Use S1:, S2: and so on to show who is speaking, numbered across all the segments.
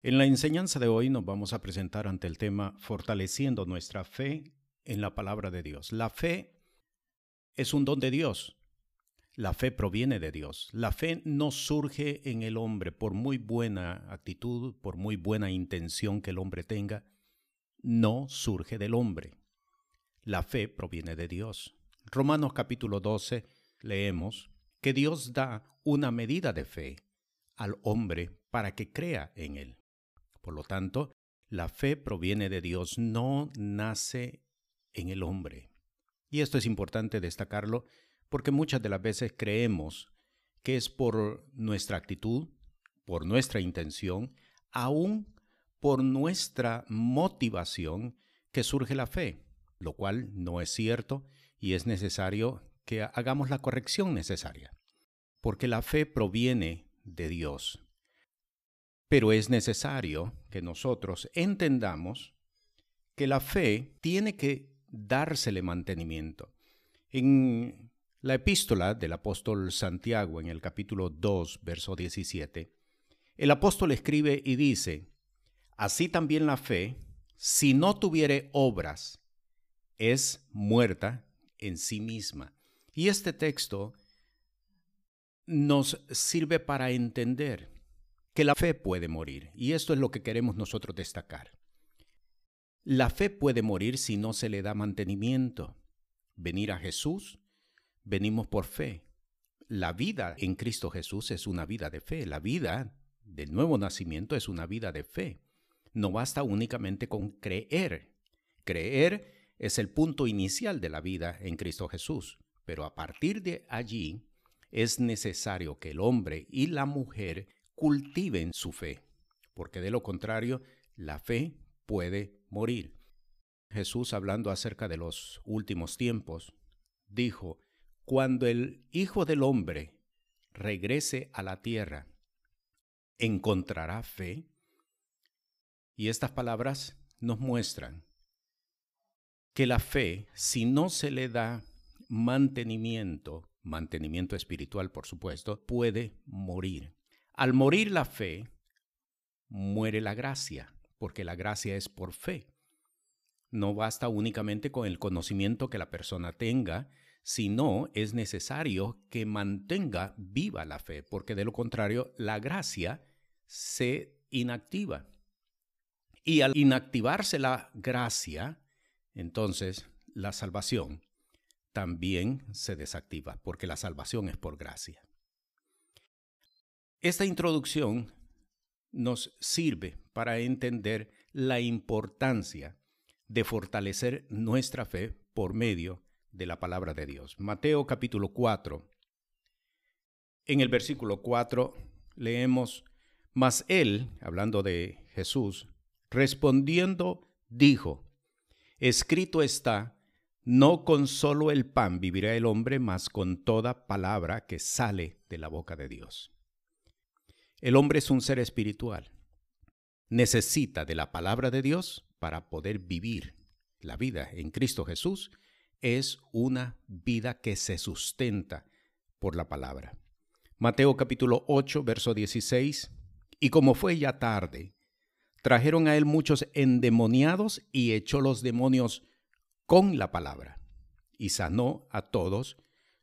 S1: En la enseñanza de hoy nos vamos a presentar ante el tema fortaleciendo nuestra fe en la palabra de Dios. La fe es un don de Dios. La fe proviene de Dios. La fe no surge en el hombre por muy buena actitud, por muy buena intención que el hombre tenga. No surge del hombre. La fe proviene de Dios. Romanos capítulo 12 leemos que Dios da una medida de fe al hombre para que crea en él. Por lo tanto, la fe proviene de Dios, no nace en el hombre. Y esto es importante destacarlo porque muchas de las veces creemos que es por nuestra actitud, por nuestra intención, aún por nuestra motivación que surge la fe, lo cual no es cierto y es necesario que hagamos la corrección necesaria, porque la fe proviene de Dios. Pero es necesario que nosotros entendamos que la fe tiene que dársele mantenimiento. En la epístola del apóstol Santiago, en el capítulo 2, verso 17, el apóstol escribe y dice, Así también la fe, si no tuviere obras, es muerta en sí misma. Y este texto nos sirve para entender que la fe puede morir. Y esto es lo que queremos nosotros destacar. La fe puede morir si no se le da mantenimiento. Venir a Jesús, venimos por fe. La vida en Cristo Jesús es una vida de fe. La vida del nuevo nacimiento es una vida de fe. No basta únicamente con creer. Creer es el punto inicial de la vida en Cristo Jesús. Pero a partir de allí es necesario que el hombre y la mujer cultiven su fe, porque de lo contrario, la fe puede morir. Jesús, hablando acerca de los últimos tiempos, dijo, Cuando el Hijo del Hombre regrese a la tierra, ¿encontrará fe? Y estas palabras nos muestran que la fe, si no se le da mantenimiento, mantenimiento espiritual por supuesto, puede morir. Al morir la fe, muere la gracia, porque la gracia es por fe. No basta únicamente con el conocimiento que la persona tenga, sino es necesario que mantenga viva la fe, porque de lo contrario la gracia se inactiva. Y al inactivarse la gracia, entonces la salvación también se desactiva, porque la salvación es por gracia. Esta introducción nos sirve para entender la importancia de fortalecer nuestra fe por medio de la palabra de Dios. Mateo capítulo 4. En el versículo 4 leemos, Mas él, hablando de Jesús, respondiendo, dijo, Escrito está, no con solo el pan vivirá el hombre, mas con toda palabra que sale de la boca de Dios. El hombre es un ser espiritual. Necesita de la palabra de Dios para poder vivir. La vida en Cristo Jesús es una vida que se sustenta por la palabra. Mateo capítulo 8, verso 16. Y como fue ya tarde, trajeron a él muchos endemoniados y echó los demonios con la palabra y sanó a todos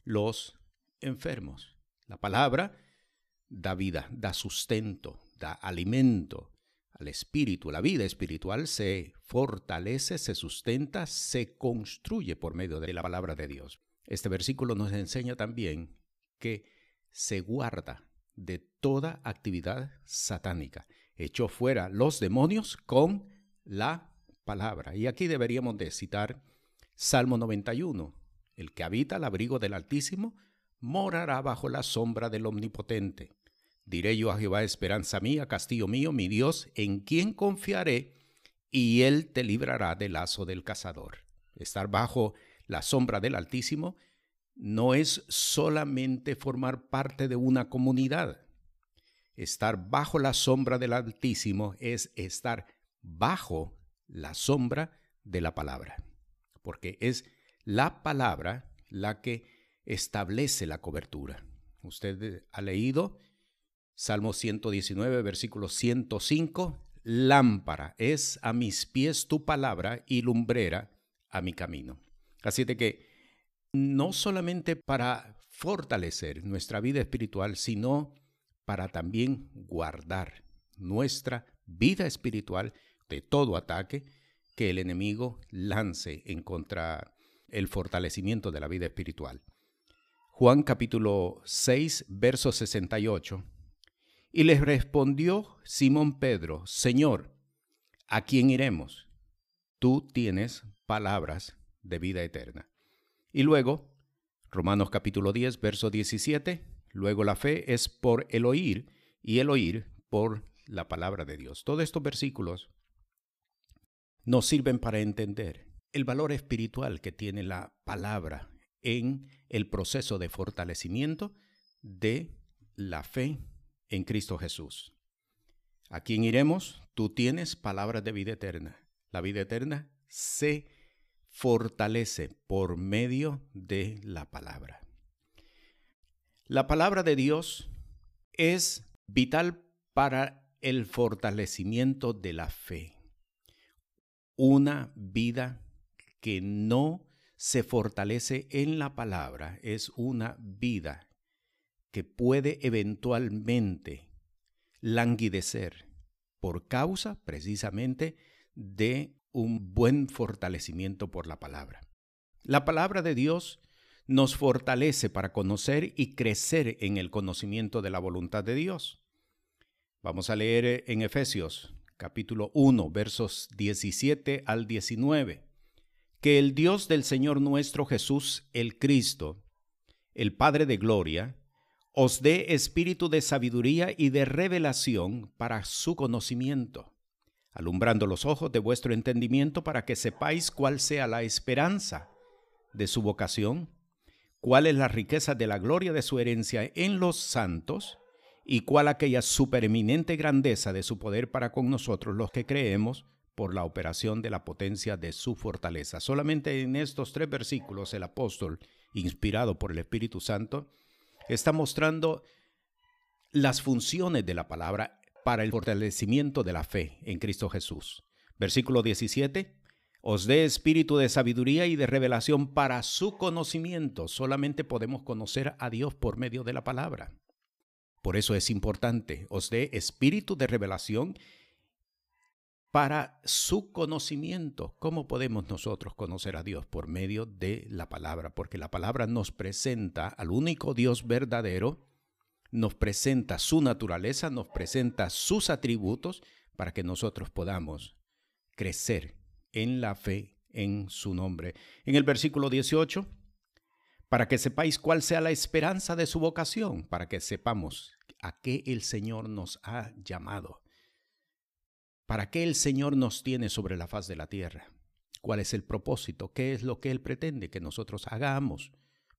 S1: los enfermos. La palabra da vida, da sustento, da alimento al espíritu. La vida espiritual se fortalece, se sustenta, se construye por medio de la palabra de Dios. Este versículo nos enseña también que se guarda de toda actividad satánica. Echó fuera los demonios con la palabra. Y aquí deberíamos de citar Salmo 91. El que habita al abrigo del Altísimo morará bajo la sombra del Omnipotente. Diré yo a Jehová, esperanza mía, castillo mío, mi Dios, en quien confiaré, y él te librará del lazo del cazador. Estar bajo la sombra del Altísimo no es solamente formar parte de una comunidad. Estar bajo la sombra del Altísimo es estar bajo la sombra de la palabra, porque es la palabra la que establece la cobertura. Usted ha leído Salmo 119, versículo 105, lámpara, es a mis pies tu palabra y lumbrera a mi camino. Así de que no solamente para fortalecer nuestra vida espiritual, sino para también guardar nuestra vida espiritual de todo ataque que el enemigo lance en contra el fortalecimiento de la vida espiritual. Juan capítulo 6, verso 68. Y les respondió Simón Pedro, Señor, ¿a quién iremos? Tú tienes palabras de vida eterna. Y luego, Romanos capítulo 10, verso 17, luego la fe es por el oír y el oír por la palabra de Dios. Todos estos versículos nos sirven para entender el valor espiritual que tiene la palabra en el proceso de fortalecimiento de la fe en Cristo Jesús. ¿A quién iremos? Tú tienes palabras de vida eterna. La vida eterna se fortalece por medio de la palabra. La palabra de Dios es vital para el fortalecimiento de la fe. Una vida que no se fortalece en la palabra es una vida que puede eventualmente languidecer por causa precisamente de un buen fortalecimiento por la palabra. La palabra de Dios nos fortalece para conocer y crecer en el conocimiento de la voluntad de Dios. Vamos a leer en Efesios capítulo 1 versos 17 al 19. Que el Dios del Señor nuestro Jesús, el Cristo, el Padre de Gloria, os dé espíritu de sabiduría y de revelación para su conocimiento, alumbrando los ojos de vuestro entendimiento para que sepáis cuál sea la esperanza de su vocación, cuál es la riqueza de la gloria de su herencia en los santos, y cuál aquella supereminente grandeza de su poder para con nosotros los que creemos por la operación de la potencia de su fortaleza. Solamente en estos tres versículos el apóstol, inspirado por el Espíritu Santo, está mostrando las funciones de la palabra para el fortalecimiento de la fe en Cristo Jesús. Versículo 17. Os dé espíritu de sabiduría y de revelación para su conocimiento. Solamente podemos conocer a Dios por medio de la palabra. Por eso es importante. Os dé espíritu de revelación para su conocimiento. ¿Cómo podemos nosotros conocer a Dios? Por medio de la palabra, porque la palabra nos presenta al único Dios verdadero, nos presenta su naturaleza, nos presenta sus atributos para que nosotros podamos crecer en la fe en su nombre. En el versículo 18, para que sepáis cuál sea la esperanza de su vocación, para que sepamos a qué el Señor nos ha llamado. ¿Para qué el Señor nos tiene sobre la faz de la tierra? ¿Cuál es el propósito? ¿Qué es lo que Él pretende que nosotros hagamos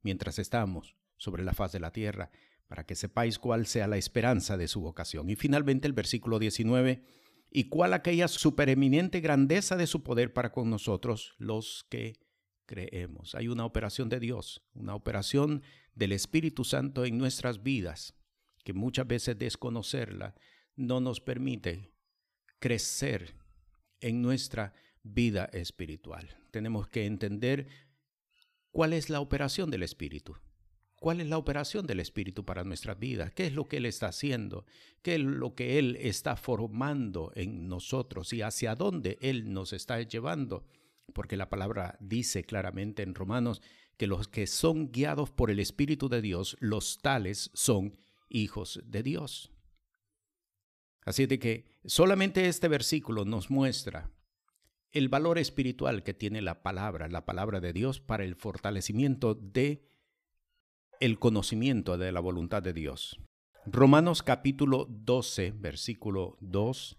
S1: mientras estamos sobre la faz de la tierra? Para que sepáis cuál sea la esperanza de su vocación. Y finalmente el versículo 19, y cuál aquella supereminente grandeza de su poder para con nosotros los que creemos. Hay una operación de Dios, una operación del Espíritu Santo en nuestras vidas, que muchas veces desconocerla no nos permite crecer en nuestra vida espiritual. Tenemos que entender cuál es la operación del Espíritu. ¿Cuál es la operación del Espíritu para nuestras vidas? ¿Qué es lo que Él está haciendo? ¿Qué es lo que Él está formando en nosotros y hacia dónde Él nos está llevando? Porque la palabra dice claramente en Romanos que los que son guiados por el Espíritu de Dios, los tales son hijos de Dios. Así de que solamente este versículo nos muestra el valor espiritual que tiene la palabra, la palabra de Dios para el fortalecimiento de el conocimiento de la voluntad de Dios. Romanos capítulo 12, versículo 2.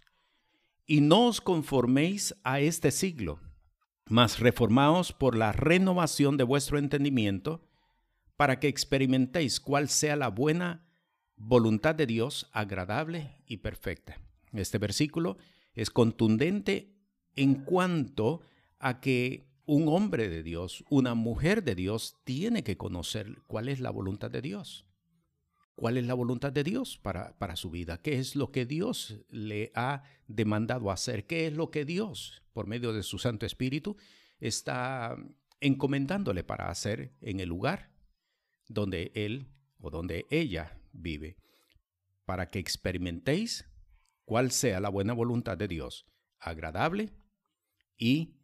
S1: Y no os conforméis a este siglo, mas reformaos por la renovación de vuestro entendimiento, para que experimentéis cuál sea la buena voluntad de Dios agradable y perfecta. Este versículo es contundente en cuanto a que un hombre de Dios, una mujer de Dios, tiene que conocer cuál es la voluntad de Dios. cuál es la voluntad de Dios para, para su vida, qué es lo que Dios le ha demandado hacer, qué es lo que Dios, por medio de su Santo Espíritu, está encomendándole para hacer en el lugar donde él o donde ella vive, para que experimentéis cuál sea la buena voluntad de Dios, agradable y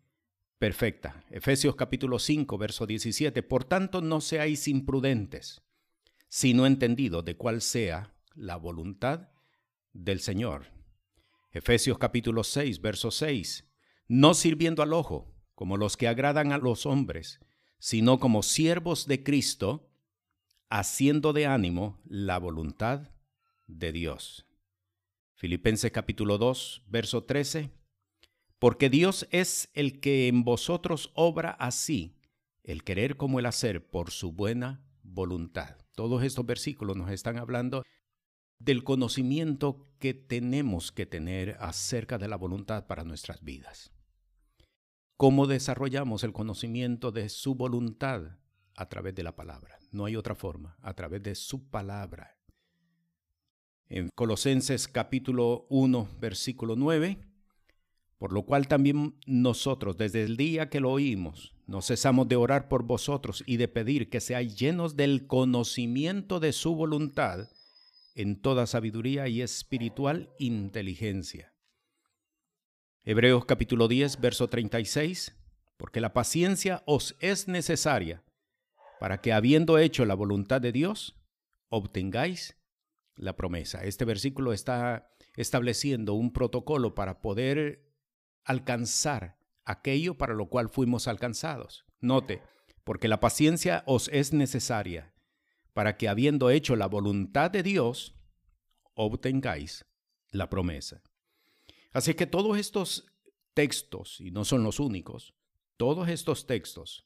S1: perfecta. Efesios capítulo 5, verso 17. Por tanto, no seáis imprudentes sino entendido de cuál sea la voluntad del Señor. Efesios capítulo 6, verso 6. No sirviendo al ojo, como los que agradan a los hombres, sino como siervos de Cristo, haciendo de ánimo la voluntad de Dios. Filipenses capítulo 2, verso 13. Porque Dios es el que en vosotros obra así, el querer como el hacer, por su buena voluntad. Todos estos versículos nos están hablando del conocimiento que tenemos que tener acerca de la voluntad para nuestras vidas. ¿Cómo desarrollamos el conocimiento de su voluntad? A través de la palabra. No hay otra forma, a través de su palabra. En Colosenses capítulo 1, versículo 9, por lo cual también nosotros, desde el día que lo oímos, no cesamos de orar por vosotros y de pedir que seáis llenos del conocimiento de su voluntad en toda sabiduría y espiritual inteligencia. Hebreos capítulo 10, verso 36, porque la paciencia os es necesaria para que habiendo hecho la voluntad de Dios, obtengáis la promesa. Este versículo está estableciendo un protocolo para poder alcanzar aquello para lo cual fuimos alcanzados. Note, porque la paciencia os es necesaria para que habiendo hecho la voluntad de Dios, obtengáis la promesa. Así que todos estos textos, y no son los únicos, todos estos textos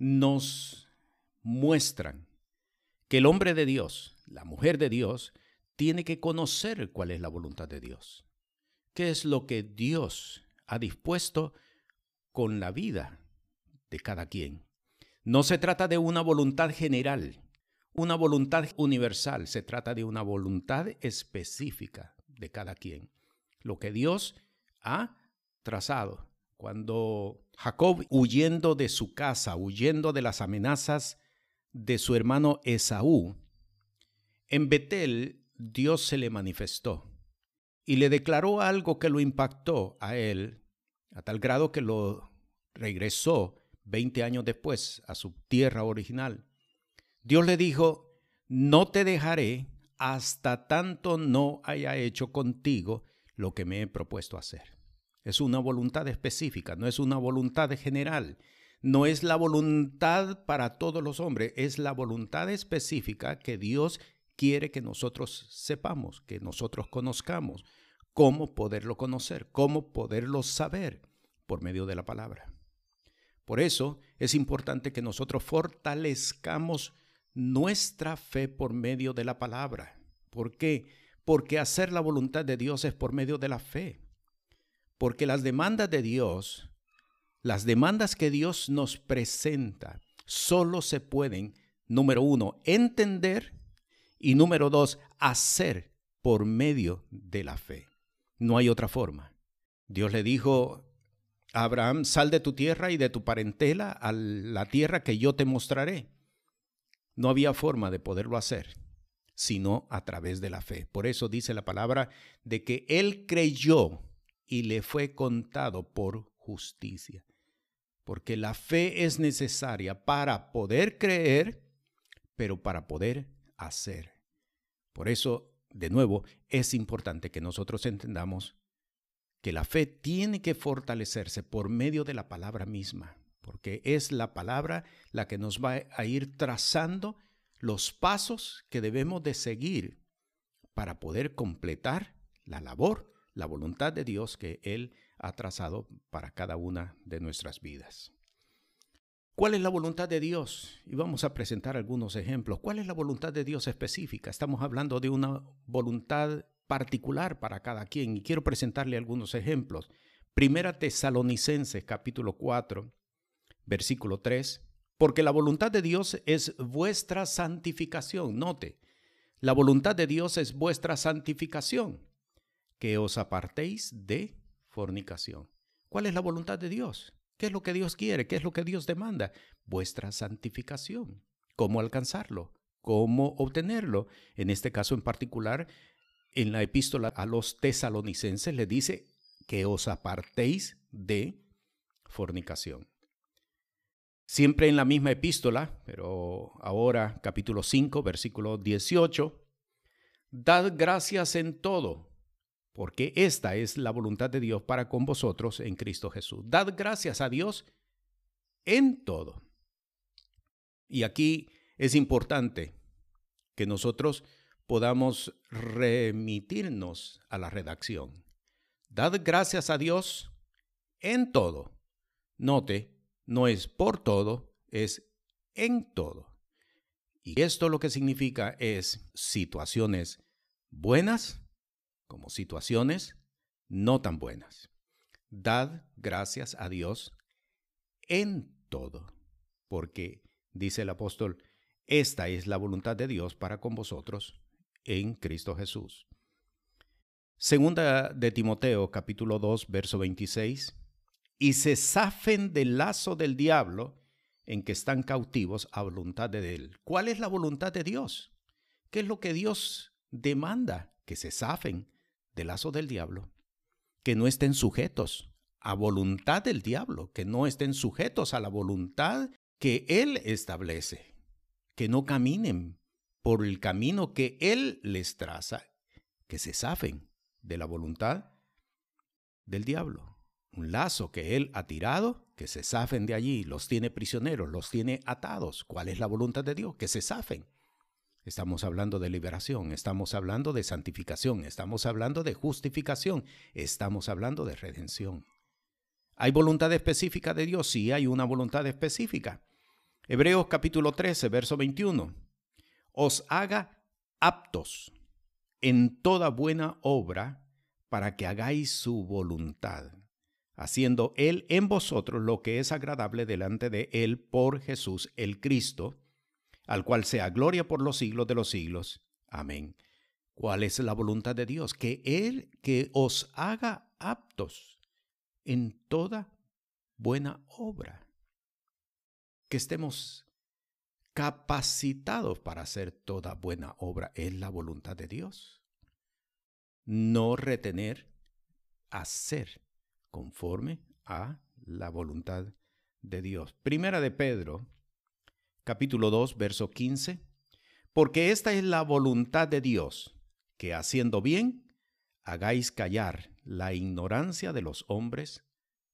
S1: nos muestran que el hombre de Dios, la mujer de Dios, tiene que conocer cuál es la voluntad de Dios. ¿Qué es lo que Dios ha dispuesto con la vida de cada quien. No se trata de una voluntad general, una voluntad universal, se trata de una voluntad específica de cada quien. Lo que Dios ha trazado. Cuando Jacob, huyendo de su casa, huyendo de las amenazas de su hermano Esaú, en Betel Dios se le manifestó y le declaró algo que lo impactó a él a tal grado que lo regresó 20 años después a su tierra original. Dios le dijo, no te dejaré hasta tanto no haya hecho contigo lo que me he propuesto hacer. Es una voluntad específica, no es una voluntad general, no es la voluntad para todos los hombres, es la voluntad específica que Dios quiere que nosotros sepamos, que nosotros conozcamos cómo poderlo conocer, cómo poderlo saber por medio de la palabra. Por eso es importante que nosotros fortalezcamos nuestra fe por medio de la palabra. ¿Por qué? Porque hacer la voluntad de Dios es por medio de la fe. Porque las demandas de Dios, las demandas que Dios nos presenta, solo se pueden, número uno, entender y número dos, hacer por medio de la fe. No hay otra forma. Dios le dijo a Abraham, sal de tu tierra y de tu parentela a la tierra que yo te mostraré. No había forma de poderlo hacer, sino a través de la fe. Por eso dice la palabra de que él creyó y le fue contado por justicia. Porque la fe es necesaria para poder creer, pero para poder hacer. Por eso de nuevo, es importante que nosotros entendamos que la fe tiene que fortalecerse por medio de la palabra misma, porque es la palabra la que nos va a ir trazando los pasos que debemos de seguir para poder completar la labor, la voluntad de Dios que Él ha trazado para cada una de nuestras vidas. ¿Cuál es la voluntad de Dios? Y vamos a presentar algunos ejemplos. ¿Cuál es la voluntad de Dios específica? Estamos hablando de una voluntad particular para cada quien y quiero presentarle algunos ejemplos. Primera Tesalonicenses capítulo 4, versículo 3. porque la voluntad de Dios es vuestra santificación. Note, la voluntad de Dios es vuestra santificación, que os apartéis de fornicación. ¿Cuál es la voluntad de Dios? ¿Qué es lo que Dios quiere? ¿Qué es lo que Dios demanda? Vuestra santificación. ¿Cómo alcanzarlo? ¿Cómo obtenerlo? En este caso en particular, en la epístola a los tesalonicenses le dice que os apartéis de fornicación. Siempre en la misma epístola, pero ahora capítulo 5, versículo 18, Dad gracias en todo, porque esta es la voluntad de Dios para con vosotros en Cristo Jesús. Dad gracias a Dios en todo. Y aquí es importante que nosotros podamos remitirnos a la redacción. Dad gracias a Dios en todo. Note, no es por todo, es en todo. Y esto lo que significa es situaciones buenas como situaciones no tan buenas. Dad gracias a Dios en todo, porque, dice el apóstol, esta es la voluntad de Dios para con vosotros en Cristo Jesús. Segunda de Timoteo capítulo 2 verso 26 y se zafen del lazo del diablo en que están cautivos a voluntad de él. ¿Cuál es la voluntad de Dios? ¿Qué es lo que Dios demanda? Que se zafen del lazo del diablo, que no estén sujetos a voluntad del diablo, que no estén sujetos a la voluntad que él establece, que no caminen por el camino que él les traza, que se zafen de la voluntad del diablo un lazo que él ha tirado, que se zafen de allí, los tiene prisioneros, los tiene atados. ¿Cuál es la voluntad de Dios? Que se zafen. Estamos hablando de liberación, estamos hablando de santificación, estamos hablando de justificación, estamos hablando de redención. ¿Hay voluntad específica de Dios? Sí, hay una voluntad específica. Hebreos capítulo 13, verso 21. Os haga aptos en toda buena obra para que hagáis su voluntad haciendo Él en vosotros lo que es agradable delante de Él por Jesús el Cristo, al cual sea gloria por los siglos de los siglos. Amén. ¿Cuál es la voluntad de Dios? Que Él que os haga aptos en toda buena obra. Que estemos capacitados para hacer toda buena obra. Es la voluntad de Dios. No retener, hacer conforme a la voluntad de Dios. Primera de Pedro, capítulo 2, verso 15. Porque esta es la voluntad de Dios, que haciendo bien, hagáis callar la ignorancia de los hombres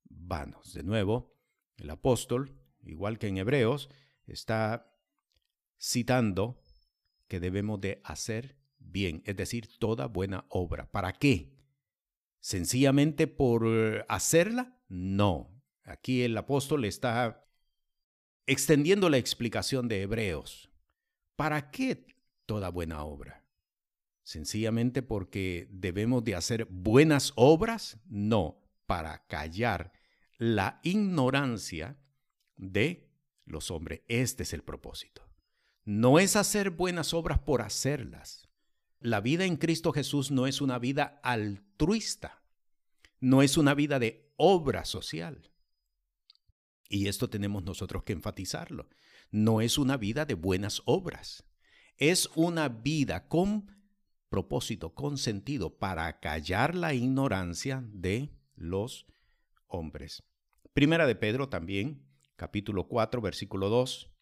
S1: vanos. De nuevo, el apóstol, igual que en Hebreos, está citando que debemos de hacer bien, es decir, toda buena obra. ¿Para qué? sencillamente por eh, hacerla? No. Aquí el apóstol está extendiendo la explicación de Hebreos. ¿Para qué toda buena obra? ¿Sencillamente porque debemos de hacer buenas obras? No, para callar la ignorancia de los hombres. Este es el propósito. No es hacer buenas obras por hacerlas. La vida en Cristo Jesús no es una vida altruista, no es una vida de obra social. Y esto tenemos nosotros que enfatizarlo. No es una vida de buenas obras. Es una vida con propósito, con sentido, para callar la ignorancia de los hombres. Primera de Pedro también, capítulo 4, versículo 2.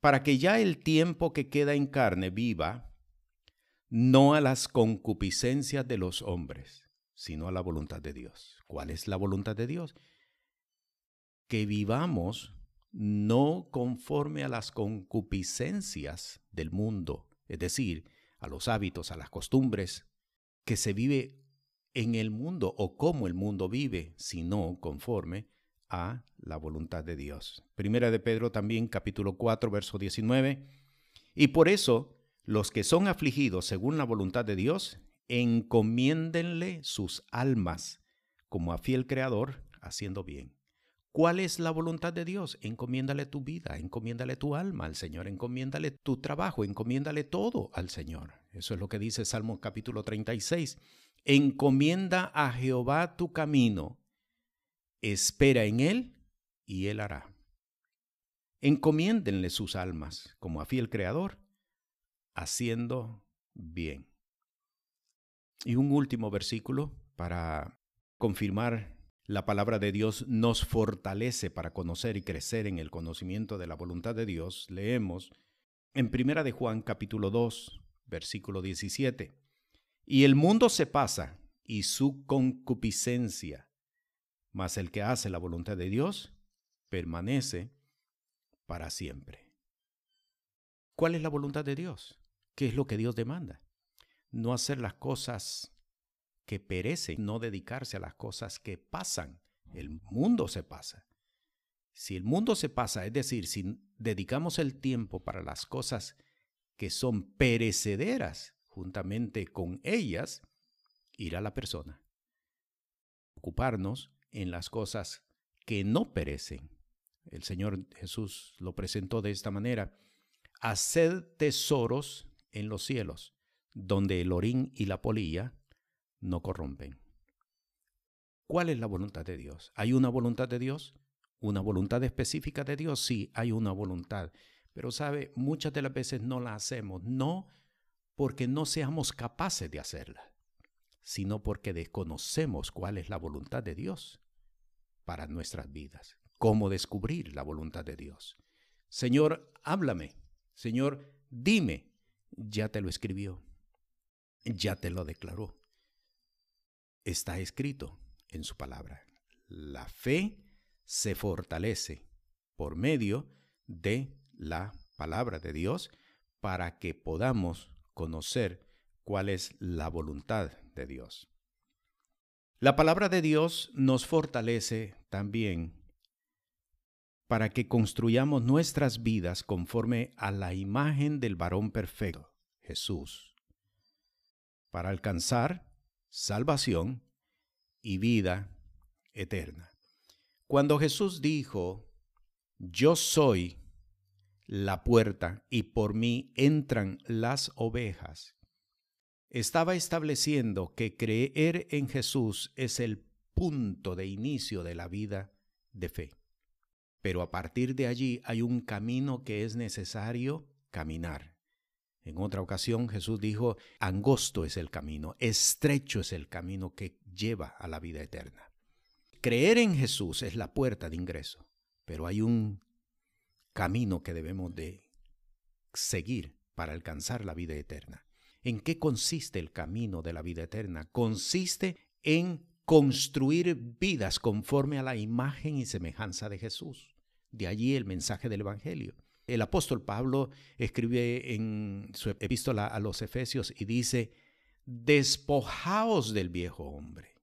S1: Para que ya el tiempo que queda en carne viva no a las concupiscencias de los hombres, sino a la voluntad de Dios. ¿Cuál es la voluntad de Dios? Que vivamos no conforme a las concupiscencias del mundo, es decir, a los hábitos, a las costumbres, que se vive en el mundo o como el mundo vive, sino conforme a la voluntad de Dios. Primera de Pedro también capítulo 4 verso 19. Y por eso los que son afligidos según la voluntad de Dios, encomiéndenle sus almas como a fiel creador, haciendo bien. ¿Cuál es la voluntad de Dios? Encomiéndale tu vida, encomiéndale tu alma al Señor, encomiéndale tu trabajo, encomiéndale todo al Señor. Eso es lo que dice Salmo capítulo 36. Encomienda a Jehová tu camino, espera en Él y Él hará. Encomiéndenle sus almas como a fiel Creador, haciendo bien. Y un último versículo para confirmar la palabra de Dios nos fortalece para conocer y crecer en el conocimiento de la voluntad de Dios. Leemos en Primera de Juan capítulo 2, versículo 17. Y el mundo se pasa y su concupiscencia, mas el que hace la voluntad de Dios permanece para siempre. ¿Cuál es la voluntad de Dios? ¿Qué es lo que Dios demanda? No hacer las cosas que perece, no dedicarse a las cosas que pasan. El mundo se pasa. Si el mundo se pasa, es decir, si dedicamos el tiempo para las cosas que son perecederas, juntamente con ellas, irá la persona. Ocuparnos en las cosas que no perecen. El Señor Jesús lo presentó de esta manera. Haced tesoros en los cielos, donde el orín y la polilla no corrompen. ¿Cuál es la voluntad de Dios? ¿Hay una voluntad de Dios? ¿Una voluntad específica de Dios? Sí, hay una voluntad. Pero sabe, muchas de las veces no la hacemos, no porque no seamos capaces de hacerla, sino porque desconocemos cuál es la voluntad de Dios para nuestras vidas. ¿Cómo descubrir la voluntad de Dios? Señor, háblame. Señor, dime. Ya te lo escribió. Ya te lo declaró está escrito en su palabra. La fe se fortalece por medio de la palabra de Dios para que podamos conocer cuál es la voluntad de Dios. La palabra de Dios nos fortalece también para que construyamos nuestras vidas conforme a la imagen del varón perfecto, Jesús, para alcanzar salvación y vida eterna. Cuando Jesús dijo, yo soy la puerta y por mí entran las ovejas, estaba estableciendo que creer en Jesús es el punto de inicio de la vida de fe. Pero a partir de allí hay un camino que es necesario caminar. En otra ocasión Jesús dijo, angosto es el camino, estrecho es el camino que lleva a la vida eterna. Creer en Jesús es la puerta de ingreso, pero hay un camino que debemos de seguir para alcanzar la vida eterna. ¿En qué consiste el camino de la vida eterna? Consiste en construir vidas conforme a la imagen y semejanza de Jesús. De allí el mensaje del Evangelio. El apóstol Pablo escribe en su epístola a los Efesios y dice, despojaos del viejo hombre.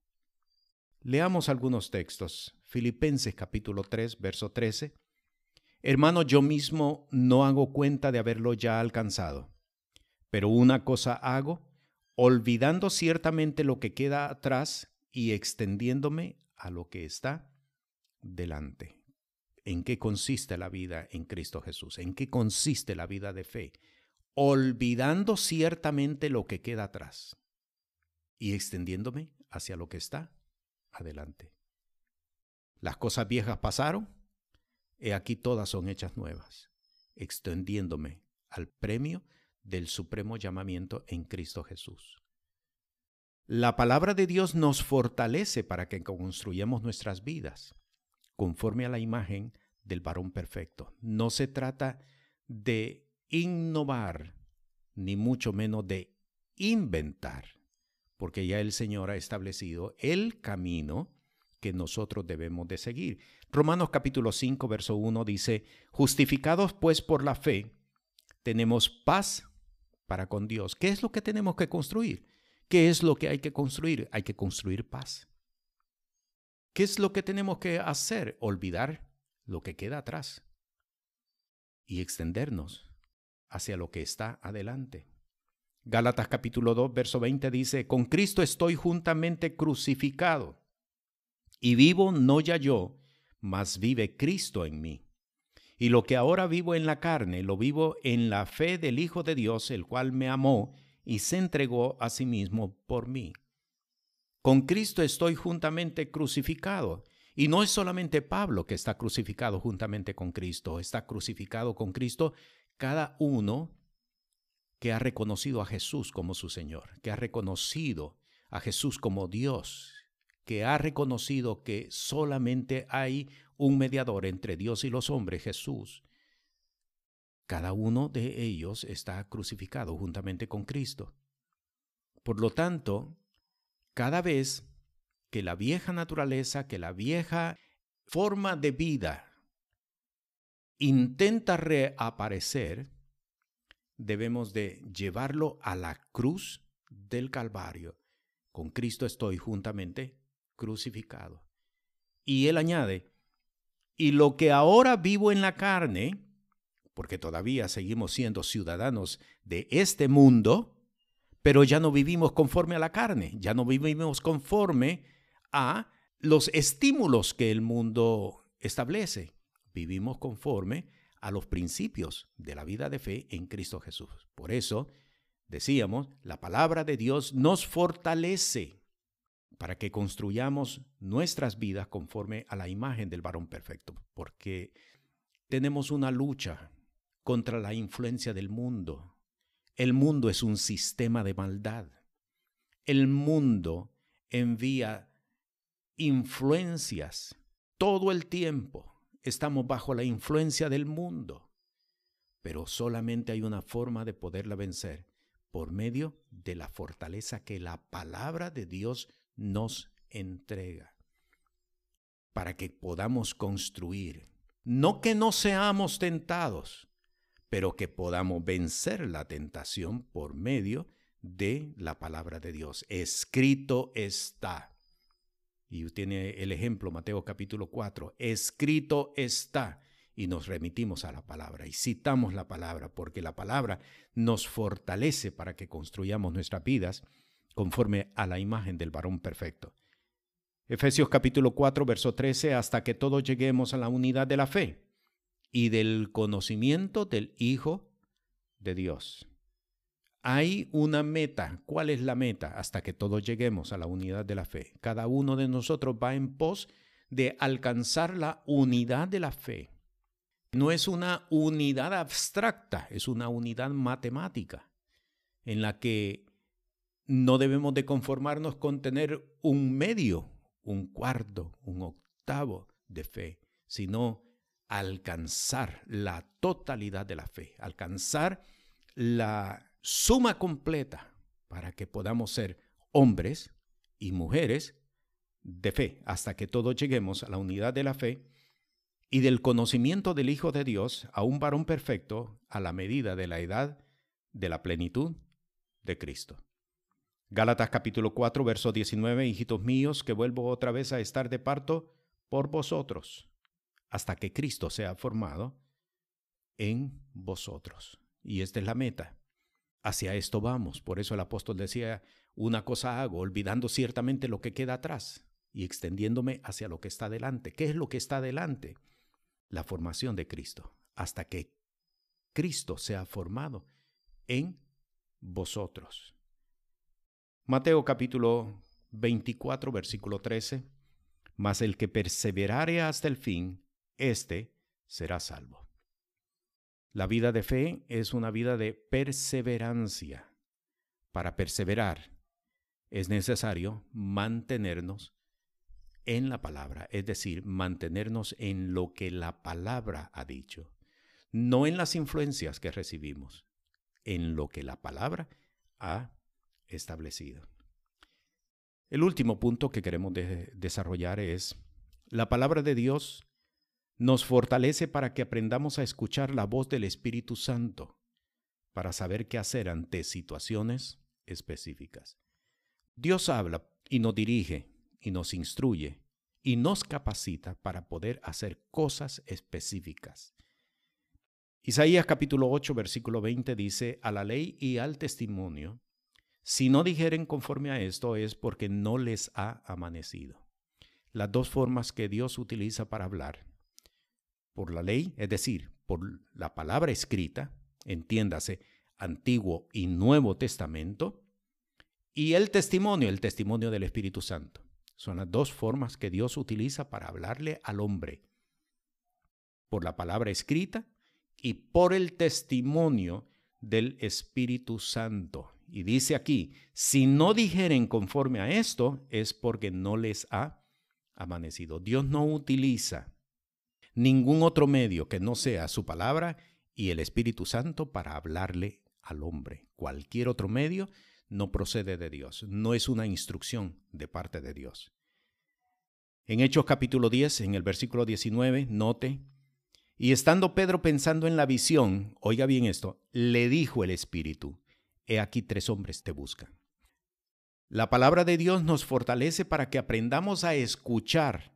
S1: Leamos algunos textos. Filipenses capítulo 3, verso 13. Hermano, yo mismo no hago cuenta de haberlo ya alcanzado, pero una cosa hago, olvidando ciertamente lo que queda atrás y extendiéndome a lo que está delante en qué consiste la vida en Cristo Jesús, en qué consiste la vida de fe, olvidando ciertamente lo que queda atrás y extendiéndome hacia lo que está adelante. Las cosas viejas pasaron, he aquí todas son hechas nuevas, extendiéndome al premio del supremo llamamiento en Cristo Jesús. La palabra de Dios nos fortalece para que construyamos nuestras vidas conforme a la imagen del varón perfecto. No se trata de innovar, ni mucho menos de inventar, porque ya el Señor ha establecido el camino que nosotros debemos de seguir. Romanos capítulo 5, verso 1 dice, justificados pues por la fe, tenemos paz para con Dios. ¿Qué es lo que tenemos que construir? ¿Qué es lo que hay que construir? Hay que construir paz. ¿Qué es lo que tenemos que hacer? Olvidar lo que queda atrás y extendernos hacia lo que está adelante. Gálatas capítulo 2, verso 20 dice, con Cristo estoy juntamente crucificado, y vivo no ya yo, mas vive Cristo en mí. Y lo que ahora vivo en la carne, lo vivo en la fe del Hijo de Dios, el cual me amó y se entregó a sí mismo por mí. Con Cristo estoy juntamente crucificado. Y no es solamente Pablo que está crucificado juntamente con Cristo, está crucificado con Cristo cada uno que ha reconocido a Jesús como su Señor, que ha reconocido a Jesús como Dios, que ha reconocido que solamente hay un mediador entre Dios y los hombres, Jesús. Cada uno de ellos está crucificado juntamente con Cristo. Por lo tanto, cada vez que la vieja naturaleza, que la vieja forma de vida intenta reaparecer, debemos de llevarlo a la cruz del Calvario. Con Cristo estoy juntamente crucificado. Y él añade, y lo que ahora vivo en la carne, porque todavía seguimos siendo ciudadanos de este mundo, pero ya no vivimos conforme a la carne, ya no vivimos conforme a los estímulos que el mundo establece. Vivimos conforme a los principios de la vida de fe en Cristo Jesús. Por eso, decíamos, la palabra de Dios nos fortalece para que construyamos nuestras vidas conforme a la imagen del varón perfecto, porque tenemos una lucha contra la influencia del mundo. El mundo es un sistema de maldad. El mundo envía influencias todo el tiempo. Estamos bajo la influencia del mundo. Pero solamente hay una forma de poderla vencer, por medio de la fortaleza que la palabra de Dios nos entrega para que podamos construir. No que no seamos tentados, pero que podamos vencer la tentación por medio de la palabra de Dios. Escrito está. Y tiene el ejemplo Mateo capítulo 4. Escrito está. Y nos remitimos a la palabra y citamos la palabra porque la palabra nos fortalece para que construyamos nuestras vidas conforme a la imagen del varón perfecto. Efesios capítulo 4, verso 13, hasta que todos lleguemos a la unidad de la fe y del conocimiento del Hijo de Dios. Hay una meta. ¿Cuál es la meta? Hasta que todos lleguemos a la unidad de la fe. Cada uno de nosotros va en pos de alcanzar la unidad de la fe. No es una unidad abstracta, es una unidad matemática en la que no debemos de conformarnos con tener un medio, un cuarto, un octavo de fe, sino alcanzar la totalidad de la fe, alcanzar la suma completa para que podamos ser hombres y mujeres de fe, hasta que todos lleguemos a la unidad de la fe y del conocimiento del Hijo de Dios a un varón perfecto a la medida de la edad de la plenitud de Cristo. Gálatas capítulo 4, verso 19, hijitos míos, que vuelvo otra vez a estar de parto por vosotros, hasta que Cristo sea formado en vosotros. Y esta es la meta. Hacia esto vamos. Por eso el apóstol decía, una cosa hago, olvidando ciertamente lo que queda atrás y extendiéndome hacia lo que está delante. ¿Qué es lo que está delante? La formación de Cristo, hasta que Cristo sea formado en vosotros. Mateo capítulo 24, versículo 13. Mas el que perseverare hasta el fin, éste será salvo. La vida de fe es una vida de perseverancia. Para perseverar es necesario mantenernos en la palabra, es decir, mantenernos en lo que la palabra ha dicho, no en las influencias que recibimos, en lo que la palabra ha establecido. El último punto que queremos desarrollar es, la palabra de Dios nos fortalece para que aprendamos a escuchar la voz del Espíritu Santo, para saber qué hacer ante situaciones específicas. Dios habla y nos dirige y nos instruye y nos capacita para poder hacer cosas específicas. Isaías capítulo 8 versículo 20 dice, a la ley y al testimonio si no dijeren conforme a esto es porque no les ha amanecido. las dos formas que Dios utiliza para hablar. Por la ley, es decir, por la palabra escrita, entiéndase, Antiguo y Nuevo Testamento, y el testimonio, el testimonio del Espíritu Santo. Son las dos formas que Dios utiliza para hablarle al hombre. Por la palabra escrita y por el testimonio del Espíritu Santo. Y dice aquí, si no dijeren conforme a esto, es porque no les ha amanecido. Dios no utiliza ningún otro medio que no sea su palabra y el Espíritu Santo para hablarle al hombre. Cualquier otro medio no procede de Dios, no es una instrucción de parte de Dios. En Hechos capítulo 10, en el versículo 19, note, y estando Pedro pensando en la visión, oiga bien esto, le dijo el Espíritu, he aquí tres hombres te buscan. La palabra de Dios nos fortalece para que aprendamos a escuchar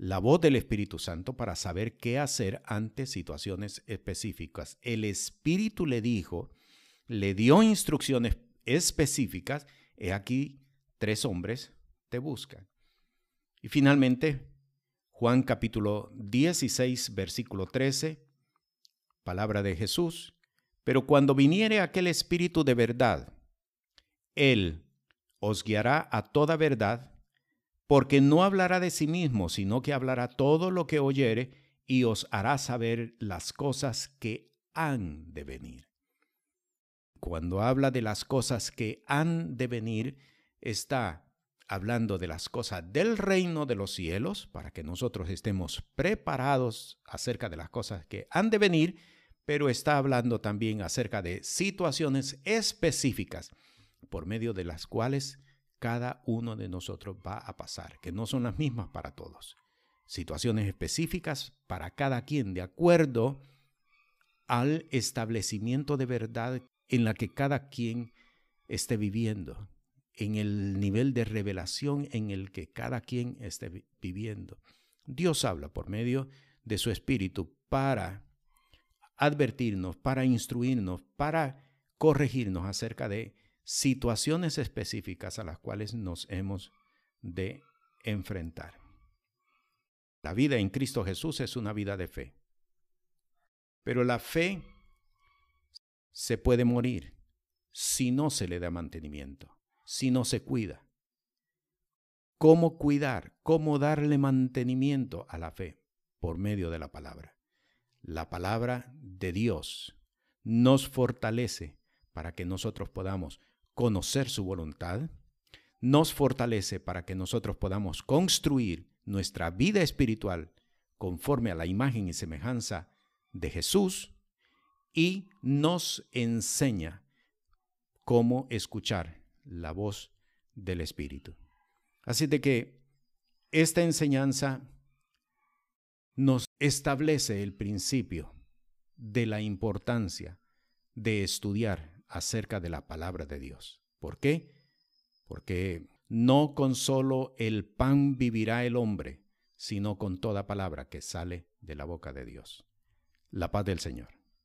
S1: la voz del Espíritu Santo para saber qué hacer ante situaciones específicas. El Espíritu le dijo, le dio instrucciones específicas, he aquí tres hombres te buscan. Y finalmente, Juan capítulo 16, versículo 13, palabra de Jesús, pero cuando viniere aquel Espíritu de verdad, Él os guiará a toda verdad, porque no hablará de sí mismo, sino que hablará todo lo que oyere y os hará saber las cosas que han de venir. Cuando habla de las cosas que han de venir, está hablando de las cosas del reino de los cielos, para que nosotros estemos preparados acerca de las cosas que han de venir, pero está hablando también acerca de situaciones específicas por medio de las cuales cada uno de nosotros va a pasar, que no son las mismas para todos. Situaciones específicas para cada quien, de acuerdo al establecimiento de verdad en la que cada quien esté viviendo, en el nivel de revelación en el que cada quien esté viviendo. Dios habla por medio de su Espíritu para advertirnos, para instruirnos, para corregirnos acerca de situaciones específicas a las cuales nos hemos de enfrentar. La vida en Cristo Jesús es una vida de fe. Pero la fe se puede morir si no se le da mantenimiento, si no se cuida. ¿Cómo cuidar? ¿Cómo darle mantenimiento a la fe? Por medio de la palabra. La palabra de Dios nos fortalece para que nosotros podamos conocer su voluntad, nos fortalece para que nosotros podamos construir nuestra vida espiritual conforme a la imagen y semejanza de Jesús y nos enseña cómo escuchar la voz del Espíritu. Así de que esta enseñanza nos establece el principio de la importancia de estudiar acerca de la palabra de Dios. ¿Por qué? Porque no con solo el pan vivirá el hombre, sino con toda palabra que sale de la boca de Dios. La paz del Señor.